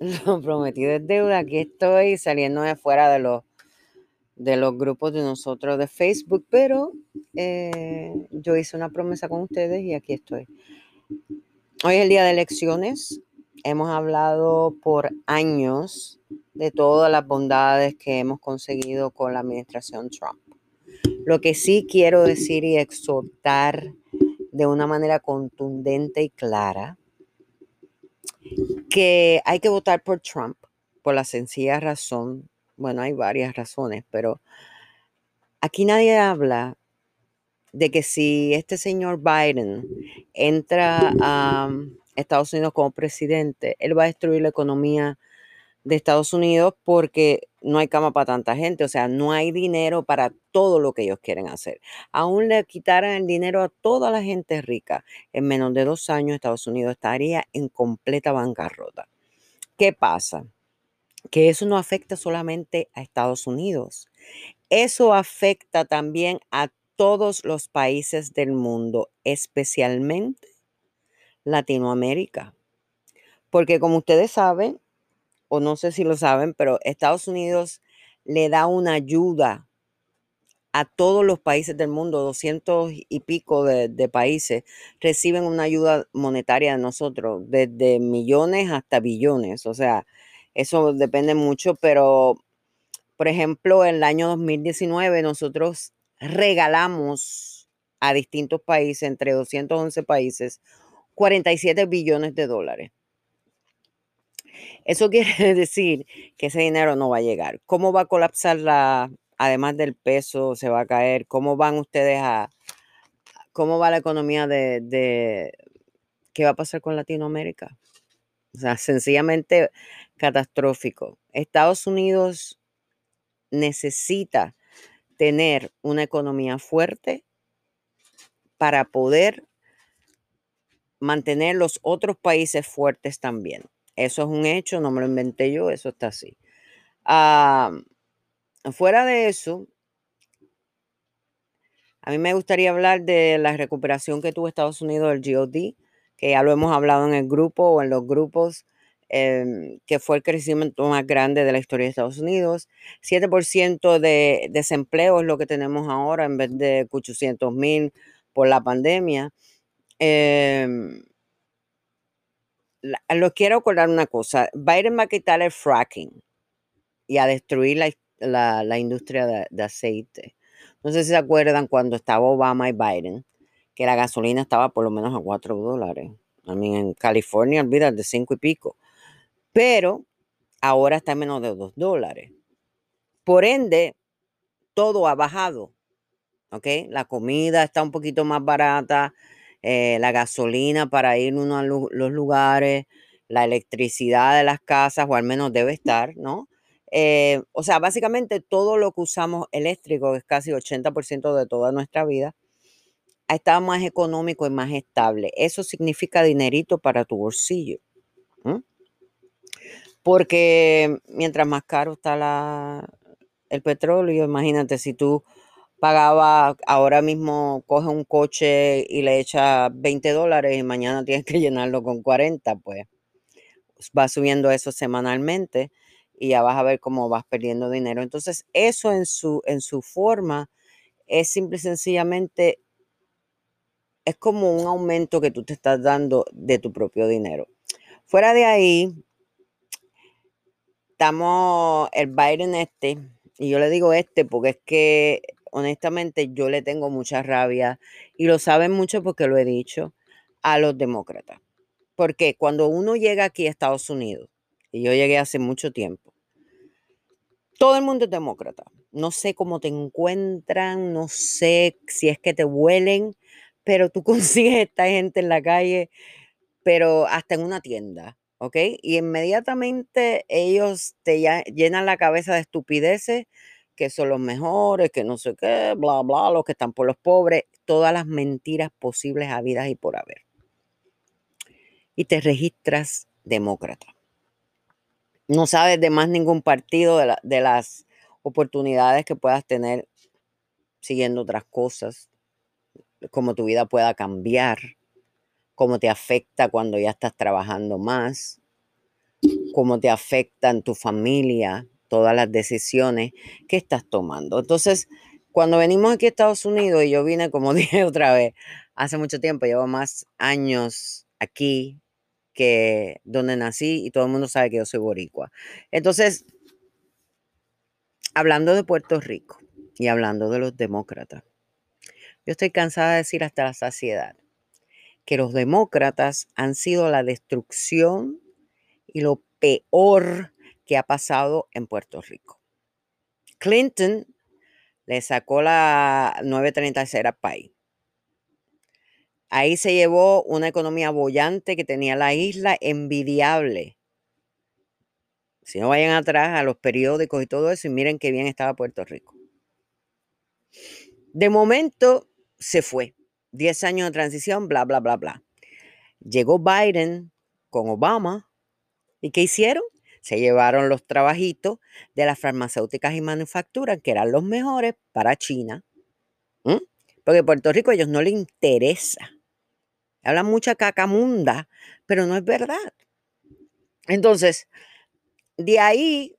Lo prometido es deuda. Aquí estoy saliendo de fuera de los, de los grupos de nosotros de Facebook, pero eh, yo hice una promesa con ustedes y aquí estoy. Hoy es el día de elecciones. Hemos hablado por años de todas las bondades que hemos conseguido con la administración Trump. Lo que sí quiero decir y exhortar de una manera contundente y clara que hay que votar por Trump por la sencilla razón, bueno, hay varias razones, pero aquí nadie habla de que si este señor Biden entra a Estados Unidos como presidente, él va a destruir la economía de Estados Unidos porque no hay cama para tanta gente, o sea, no hay dinero para todo lo que ellos quieren hacer. Aún le quitaran el dinero a toda la gente rica, en menos de dos años Estados Unidos estaría en completa bancarrota. ¿Qué pasa? Que eso no afecta solamente a Estados Unidos, eso afecta también a todos los países del mundo, especialmente Latinoamérica. Porque como ustedes saben, no sé si lo saben, pero Estados Unidos le da una ayuda a todos los países del mundo, 200 y pico de, países reciben una ayuda monetaria de nosotros, desde millones hasta billones. O sea, eso depende mucho, pero por ejemplo, en el año 2019 nosotros regalamos a distintos países, entre 211 países, 47 billones de dólares. Eso quiere decir que ese dinero no va a llegar. ¿Cómo va a colapsar la, además del peso, se va a caer? ¿Cómo van ustedes a, cómo va la economía de, de qué va a pasar con Latinoamérica? O sea, sencillamente catastrófico. Estados Unidos necesita tener una economía fuerte para poder mantener los otros países fuertes también. Eso es un hecho, no me lo inventé yo, eso está así. fuera de eso, a mí me gustaría hablar de la recuperación que tuvo Estados Unidos del GOD, que ya lo hemos hablado en el grupo o en los grupos, em, que fue el crecimiento más grande de la historia de Estados Unidos. 7% de desempleo es lo que tenemos ahora en vez de 800 mil por la pandemia. Em, lo quiero acordar una cosa. Biden va a quitar el fracking y a destruir la, industria de, aceite. No sé si se acuerdan cuando estaba Obama y Biden, que la gasolina estaba por lo menos a 4 dólares. A mí en California, olvídate, de 5 y pico. Pero ahora está en menos de 2 dólares. Por ende, todo ha bajado. ¿Ok? La comida está un poquito más barata eh, la gasolina para ir uno a los lugares, la electricidad de las casas, o al menos debe estar, ¿no? Eh, o sea, básicamente todo lo que usamos eléctrico, que es casi 80% de toda nuestra vida, ha estado más económico y más estable. Eso significa dinerito para tu bolsillo. Porque mientras más caro está la, el petróleo, imagínate si tú pagaba, ahora mismo coge un coche y le echa 20 dólares y mañana tienes que llenarlo con 40, pues va subiendo eso semanalmente y ya vas a ver cómo vas perdiendo dinero. Entonces, eso en su, en su forma es simple y sencillamente, es como un aumento que tú te estás dando de tu propio dinero. Fuera de ahí, estamos el Biden este, y yo le digo este porque es que honestamente yo le tengo mucha rabia y lo saben mucho porque lo he dicho a los demócratas. Porque cuando uno llega aquí a Estados Unidos, y yo llegué hace mucho tiempo, todo el mundo es demócrata. No sé cómo te encuentran, no sé si es que te huelen, pero tú consigues esta gente en la calle, pero hasta en una tienda, ¿ok? Y inmediatamente ellos te llenan la cabeza de estupideces que son los mejores, que no sé qué, bla, bla, los que están por los pobres, todas las mentiras posibles habidas y por haber. Y te registras demócrata. No sabes de más ningún partido de, de las oportunidades que puedas tener siguiendo otras cosas, cómo tu vida pueda cambiar, cómo te afecta cuando ya estás trabajando más, cómo te afectan tu familia, todas las decisiones que estás tomando. Entonces, cuando venimos aquí a Estados Unidos, y yo vine, como dije otra vez, hace mucho tiempo, llevo más años aquí que donde nací y todo el mundo sabe que yo soy boricua. Entonces, hablando de Puerto Rico y hablando de los demócratas, yo estoy cansada de decir hasta la saciedad que los demócratas han sido la destrucción y lo peor que ha pasado en Puerto Rico. Clinton le sacó la 936 al país. Ahí se llevó una economía bollante que tenía la isla envidiable. Si no vayan atrás a los periódicos y todo eso y miren qué bien estaba Puerto Rico. De momento se fue. Diez años de transición, bla, bla, bla, bla. Llegó Biden con Obama. ¿Y qué hicieron? Se llevaron los trabajitos de las farmacéuticas y manufacturas, que eran los mejores para China. Porque Puerto Rico a ellos no les interesa. Hablan mucha cacamunda, pero no es verdad. Entonces, de ahí,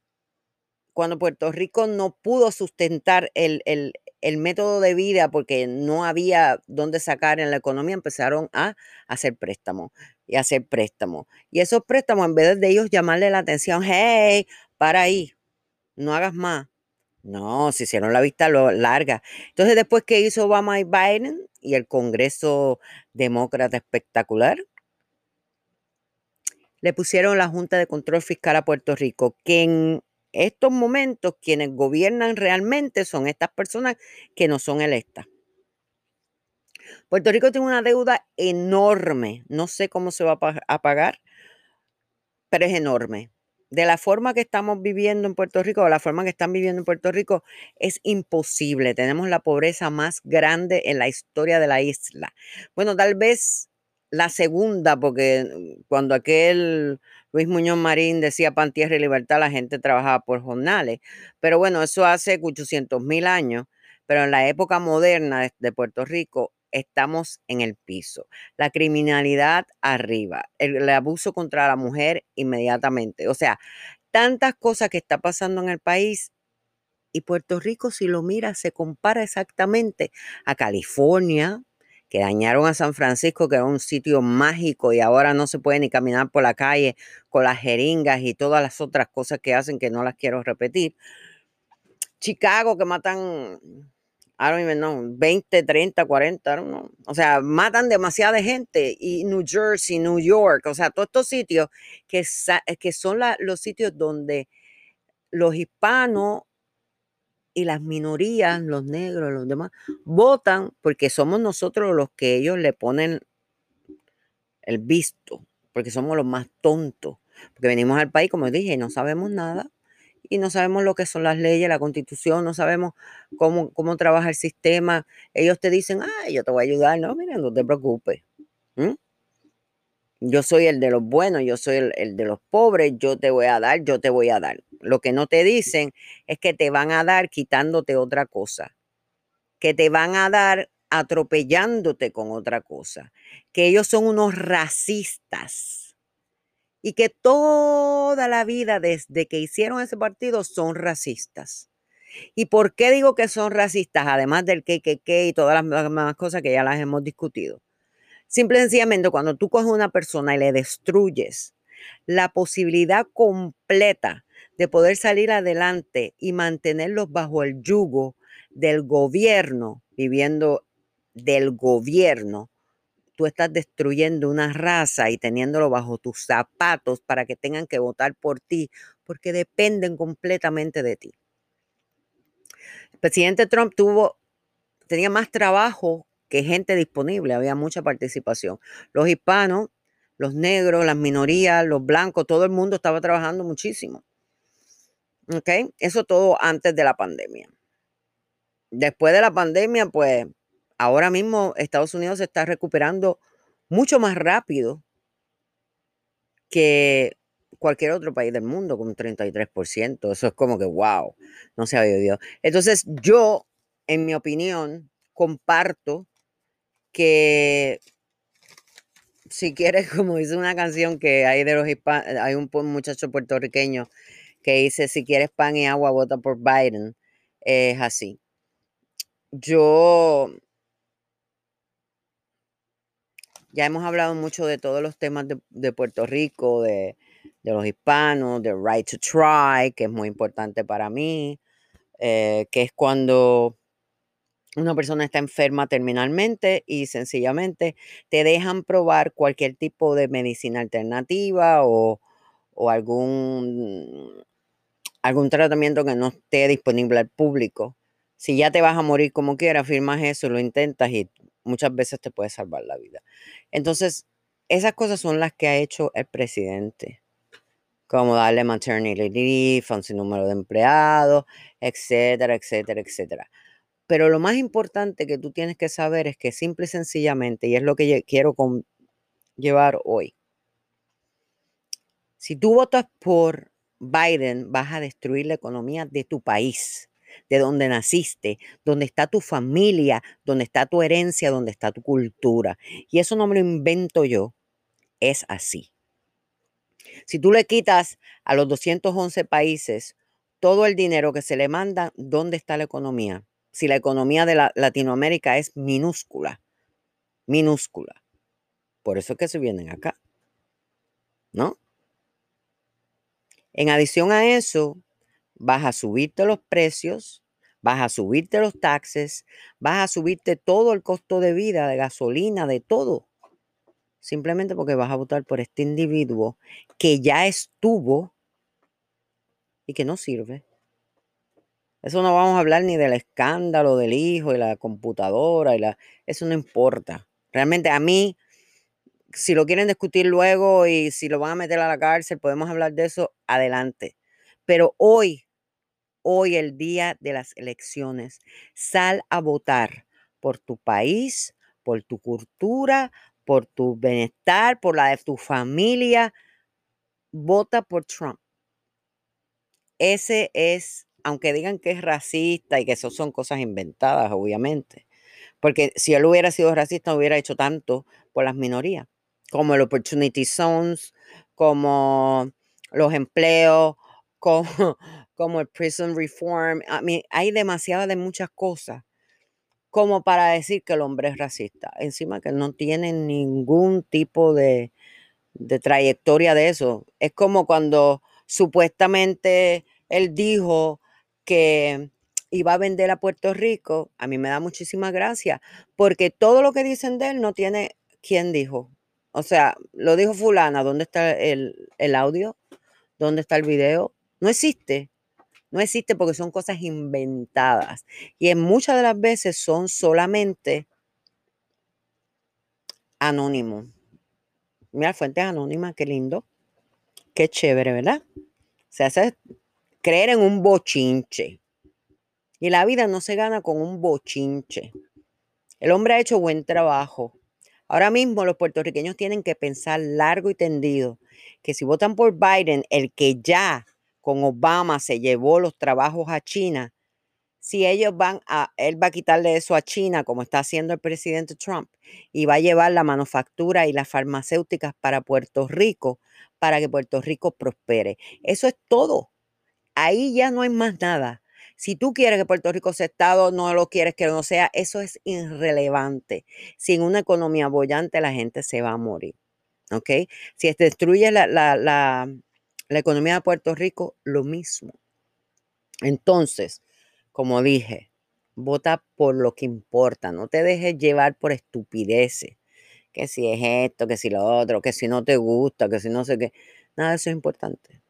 cuando Puerto Rico no pudo sustentar el, el método de vida porque no había dónde sacar en la economía, empezaron a hacer préstamos y hacer préstamos. Y esos préstamos, en vez de ellos llamarle la atención, hey, para ahí, no hagas más. No, se hicieron la vista larga. Entonces, después que hizo Obama y Biden y el Congreso Demócrata espectacular, le pusieron la Junta de Control Fiscal a Puerto Rico, que estos momentos quienes gobiernan realmente son estas personas que no son electas. Puerto Rico tiene una deuda enorme. No sé cómo se va a pagar, pero es enorme. De la forma que estamos viviendo en Puerto Rico, o la forma que están viviendo en Puerto Rico, es imposible. Tenemos la pobreza más grande en la historia de la isla. Bueno, tal vez la segunda, porque cuando aquel Luis Muñoz Marín decía pan, tierra y libertad, la gente trabajaba por jornales. Pero bueno, eso hace 800 mil años. Pero en la época moderna de, Puerto Rico estamos en el piso. La criminalidad arriba, el, abuso contra la mujer inmediatamente. O sea, tantas cosas que está pasando en el país y Puerto Rico, si lo mira, se compara exactamente a California, que dañaron a San Francisco, que era un sitio mágico y ahora no se puede ni caminar por la calle con las jeringas y todas las otras cosas que hacen que no las quiero repetir. Chicago, que matan, I don't even know, 20, 30, 40, I. O sea, matan demasiada gente. Y New Jersey, New York, o sea, todos estos sitios que, que son los sitios donde los hispanos y las minorías, los negros, los demás, votan porque somos nosotros los que ellos le ponen el visto, porque somos los más tontos, porque venimos al país, como dije, y no sabemos nada, y no sabemos lo que son las leyes, la constitución, no sabemos cómo, cómo trabaja el sistema. Ellos te dicen, ay, yo te voy a ayudar, no, mira, no te preocupes. Yo soy el de los buenos, yo soy el, de los pobres, yo te voy a dar, yo te voy a dar. Lo que no te dicen es que te van a dar quitándote otra cosa, que te van a dar atropellándote con otra cosa, que ellos son unos racistas y que toda la vida desde que hicieron ese partido son racistas. ¿Y por qué digo que son racistas? Además del KKK y todas las demás cosas que ya las hemos discutido. Simple y sencillamente, cuando tú coges una persona y le destruyes la posibilidad completa de poder salir adelante y mantenerlos bajo el yugo del gobierno, viviendo del gobierno, tú estás destruyendo una raza y teniéndolo bajo tus zapatos para que tengan que votar por ti, porque dependen completamente de ti. El presidente Trump tuvo, tenía más trabajo que gente disponible, había mucha participación. Los hispanos, los negros, las minorías, los blancos, todo el mundo estaba trabajando muchísimo. ¿Ok? Eso todo antes de la pandemia. Después de la pandemia, pues ahora mismo Estados Unidos se está recuperando mucho más rápido que cualquier otro país del mundo con un 33%. Eso es como que, wow, no se había oído. Entonces yo, en mi opinión, comparto que si quieres, como dice una canción que hay de los hispanos, hay un muchacho puertorriqueño que dice, si quieres pan y agua, vota por Biden. Es así. Yo ya hemos hablado mucho de todos los temas de, Puerto Rico, de, los hispanos, de Right to Try, que es muy importante para mí, eh, que es cuando una persona está enferma terminalmente y sencillamente te dejan probar cualquier tipo de medicina alternativa o, o algún, algún tratamiento que no esté disponible al público. Si ya te vas a morir como quieras, firmas eso, lo intentas y muchas veces te puede salvar la vida. Entonces, esas cosas son las que ha hecho el presidente, como darle maternity leave un de empleados, etcétera, etcétera, etcétera. Pero lo más importante que tú tienes que saber es que simple y sencillamente, y es lo que quiero llevar hoy, si tú votas por Biden, vas a destruir la economía de tu país de donde naciste, donde está tu familia, donde está tu herencia, donde está tu cultura. Y eso no me lo invento yo, es así. Si tú le quitas a los 211 países todo el dinero que se le manda, ¿dónde está la economía? Si la economía de la Latinoamérica es minúscula, minúscula. Por eso es que se vienen acá. ¿No? En adición a eso, vas a subirte los precios, vas a subirte los taxes, vas a subirte todo el costo de vida, de gasolina, de todo. Simplemente porque vas a votar por este individuo que ya estuvo y que no sirve. Eso no vamos a hablar ni del escándalo del hijo y la computadora y la eso no importa. Realmente a mí si lo quieren discutir luego y si lo van a meter a la cárcel, podemos hablar de eso adelante. Pero hoy hoy el día de las elecciones. Sal a votar por tu país, por tu cultura, por tu bienestar, por la de tu familia. Vota por Trump. Ese es, aunque digan que es racista y que eso son cosas inventadas, obviamente. Porque si él hubiera sido racista, no hubiera hecho tanto por las minorías, como el Opportunity Zones, como los empleos, como, como el prison reform. Hay demasiadas de muchas cosas como para decir que el hombre es racista. Encima que no tiene ningún tipo de, de trayectoria de eso. Es como cuando supuestamente él dijo que iba a vender a Puerto Rico. A mí me da muchísima gracia, porque todo lo que dicen de él no tiene quién dijo. O sea, lo dijo fulana, ¿dónde está el, el audio? ¿Dónde está el video? No existe. No existe porque son cosas inventadas. Y en muchas de las veces son solamente anónimos. Mira, fuentes anónimas, qué lindo. Qué chévere, ¿verdad? Se hace creer en un bochinche. Y la vida no se gana con un bochinche. El hombre ha hecho buen trabajo. Ahora mismo los puertorriqueños tienen que pensar largo y tendido que si votan por Biden, el que ya con Obama se llevó los trabajos a China, si ellos van a, él va a quitarle eso a China, como está haciendo el presidente Trump, y va a llevar la manufactura y las farmacéuticas para Puerto Rico, para que Puerto Rico prospere. Eso es todo. Ahí ya no hay más nada. Si tú quieres que Puerto Rico sea Estado, no lo quieres que no sea, eso es irrelevante. Sin una economía bollante, la gente se va a morir. ¿Ok? Si destruye la, la, la, la economía de Puerto Rico, lo mismo. Entonces, como dije, vota por lo que importa, no te dejes llevar por estupideces, que si es esto, que si lo otro, que si no te gusta, que si no sé qué, nada de eso es importante.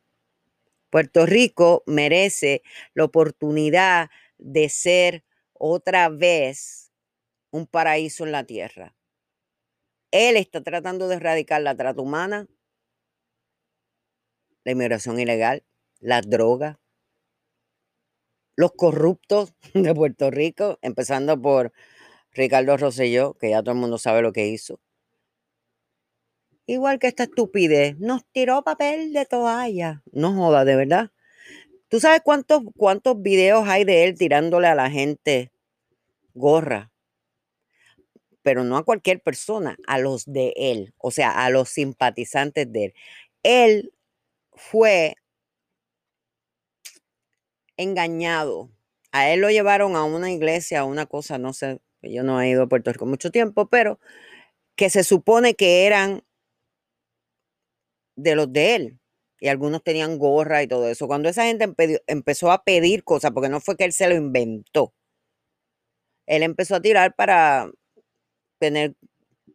Puerto Rico merece la oportunidad de ser otra vez un paraíso en la tierra. Él está tratando de erradicar la trata humana, la inmigración ilegal, las drogas, los corruptos de Puerto Rico, empezando por Ricardo Rosselló, que ya todo el mundo sabe lo que hizo. Igual que esta estupidez, nos tiró papel de toalla. No joda, de verdad. ¿Tú sabes cuántos, cuántos videos hay de él tirándole a la gente gorra? pero no a cualquier persona, a los de él, o sea, a los simpatizantes de él. Él fue engañado. A él lo llevaron a una iglesia, a una cosa, no sé, yo no he ido a Puerto Rico mucho tiempo, pero que se supone que eran de los de él. Y algunos tenían gorra y todo eso. Cuando esa gente empezó a pedir cosas, porque no fue que él se lo inventó, él empezó a tirar para tener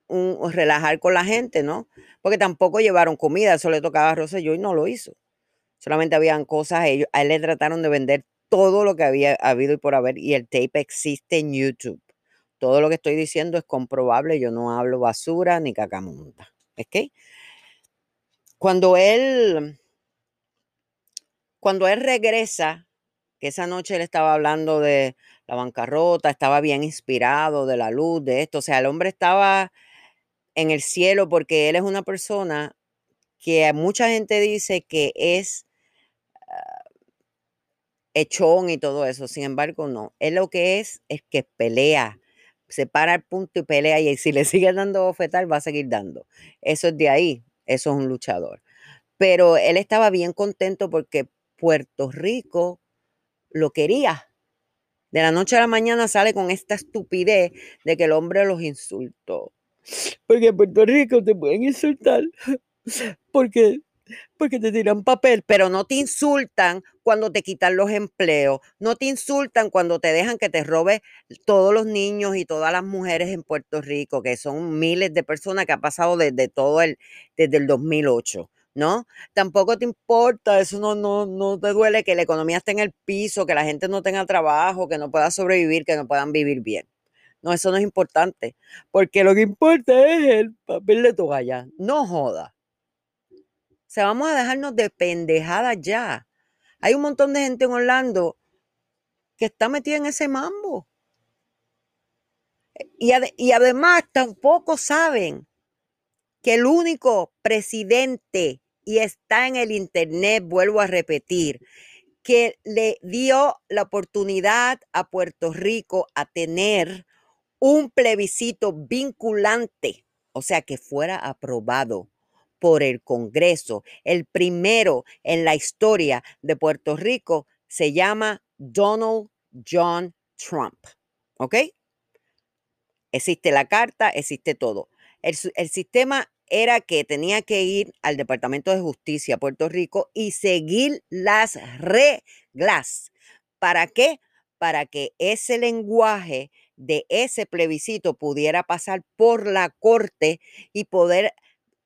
un relajar con la gente, ¿no? Porque tampoco llevaron comida, eso le tocaba a Rosselló y no lo hizo. Solamente habían cosas, ellos, a él le trataron de vender todo lo que había habido y por haber, y el tape existe en YouTube. Todo lo que estoy diciendo es comprobable, yo no hablo basura ni cacamonta. ¿Ok? Cuando él, cuando él regresa, que esa noche él estaba hablando de la bancarrota, estaba bien inspirado de la luz, de esto, o sea, el hombre estaba en el cielo porque él es una persona que mucha gente dice que es echón y todo eso. Sin embargo, no. Él lo que es es que pelea. Se para el punto y pelea. Y si le sigue dando bofetar, va a seguir dando. Eso es de ahí. Eso es un luchador. Pero él estaba bien contento porque Puerto Rico lo quería. De la noche a la mañana sale con esta estupidez de que el hombre los insultó. Porque en Puerto Rico te pueden insultar. Porque porque te tiran papel, pero no te insultan cuando te quitan los empleos, no te insultan cuando te dejan que te robe todos los niños y todas las mujeres en Puerto Rico, que son miles de personas que ha pasado desde todo el, desde el 2008. ¿no? Tampoco te importa, eso no, no, no te duele que la economía esté en el piso, que la gente no tenga trabajo, que no pueda sobrevivir, que no puedan vivir bien. No, eso no es importante, porque lo que importa es el papel de toalla. No joda. O sea, vamos a dejarnos de pendejadas ya. Hay un montón de gente en Orlando que está metida en ese mambo. Y, y además tampoco saben que el único presidente, y está en el internet, vuelvo a repetir, que le dio la oportunidad a Puerto Rico a tener un plebiscito vinculante, o sea, que fuera aprobado por el Congreso. El primero en la historia de Puerto Rico se llama Donald John Trump. ¿Ok? Existe la carta, existe todo. El, sistema era que tenía que ir al Departamento de Justicia Puerto Rico y seguir las reglas. ¿Para qué? Para que ese lenguaje de ese plebiscito pudiera pasar por la corte y poder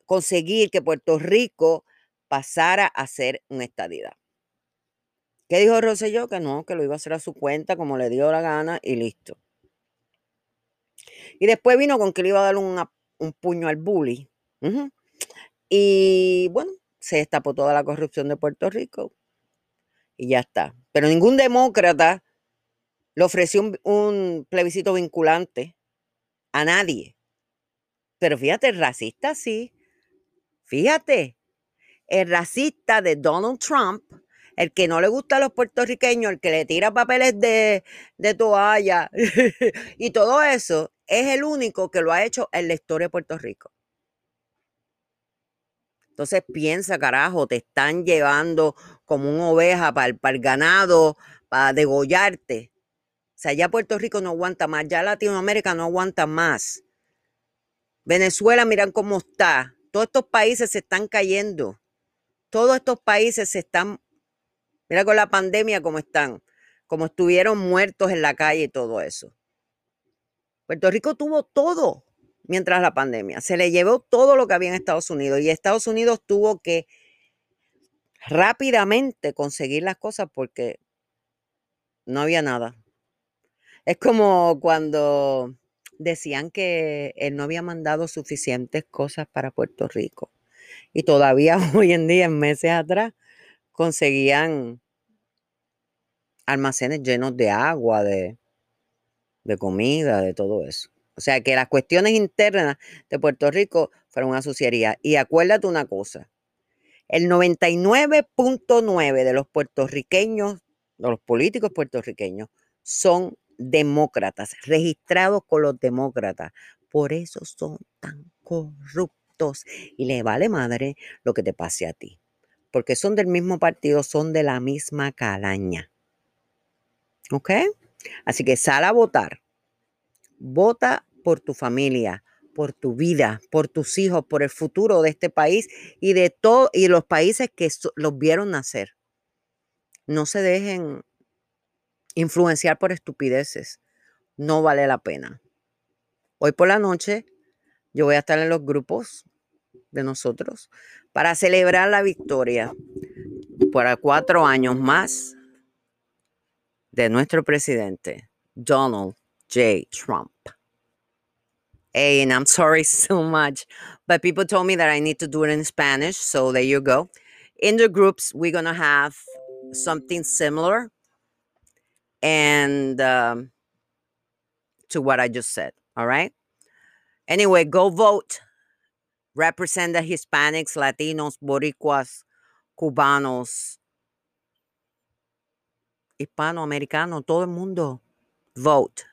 conseguir que Puerto Rico pasara a ser una estadidad. ¿Qué dijo Rosselló? Que no, que lo iba a hacer a su cuenta como le dio la gana y listo. Y después vino con que le iba a dar un puño al bully. Y bueno, se destapó toda la corrupción de Puerto Rico y ya está. Pero ningún demócrata le ofreció un, un plebiscito vinculante a nadie. Pero fíjate, racista sí. Fíjate, el racista de Donald Trump, el que no le gusta a los puertorriqueños, el que le tira papeles de, toalla y todo eso, es el único que lo ha hecho en la historia de Puerto Rico. Entonces piensa, carajo, te están llevando como una oveja para el, para el ganado, para degollarte. O sea, ya Puerto Rico no aguanta más, ya Latinoamérica no aguanta más. Venezuela, miran cómo está. Todos estos países se están cayendo. Todos estos países se están, mira con la pandemia cómo están, como estuvieron muertos en la calle y todo eso. Puerto Rico tuvo todo mientras la pandemia. Se le llevó todo lo que había en Estados Unidos y Estados Unidos tuvo que rápidamente conseguir las cosas porque no había nada. Es como cuando decían que él no había mandado suficientes cosas para Puerto Rico. Y todavía hoy en día, en meses atrás, conseguían almacenes llenos de agua, de, de comida, de todo eso. O sea que las cuestiones internas de Puerto Rico fueron una suciería. Y acuérdate una cosa, el 99.9 de los puertorriqueños, de los políticos puertorriqueños, son demócratas, registrados con los demócratas. Por eso son tan corruptos y le vale madre lo que te pase a ti. Porque son del mismo partido, son de la misma calaña. ¿Ok? Así que sal a votar. Vota por tu familia, por tu vida, por tus hijos, por el futuro de este país y de todo y los países que los vieron nacer. No se dejen influenciar por estupideces. No vale la pena. Hoy por la noche yo voy a estar en los grupos de nosotros para celebrar la victoria para cuatro años más de nuestro presidente, Donald J. Trump. Hey, and I'm sorry so much, but people told me that I need to do it in Spanish. So there you go. In the groups, we're to have something similar and um, to what I just said. All right. Anyway, go vote. Represent the Hispanics, Latinos, Boricuas, Cubanos, Hispanoamericano, todo el mundo. Vote.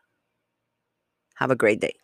Have a great day.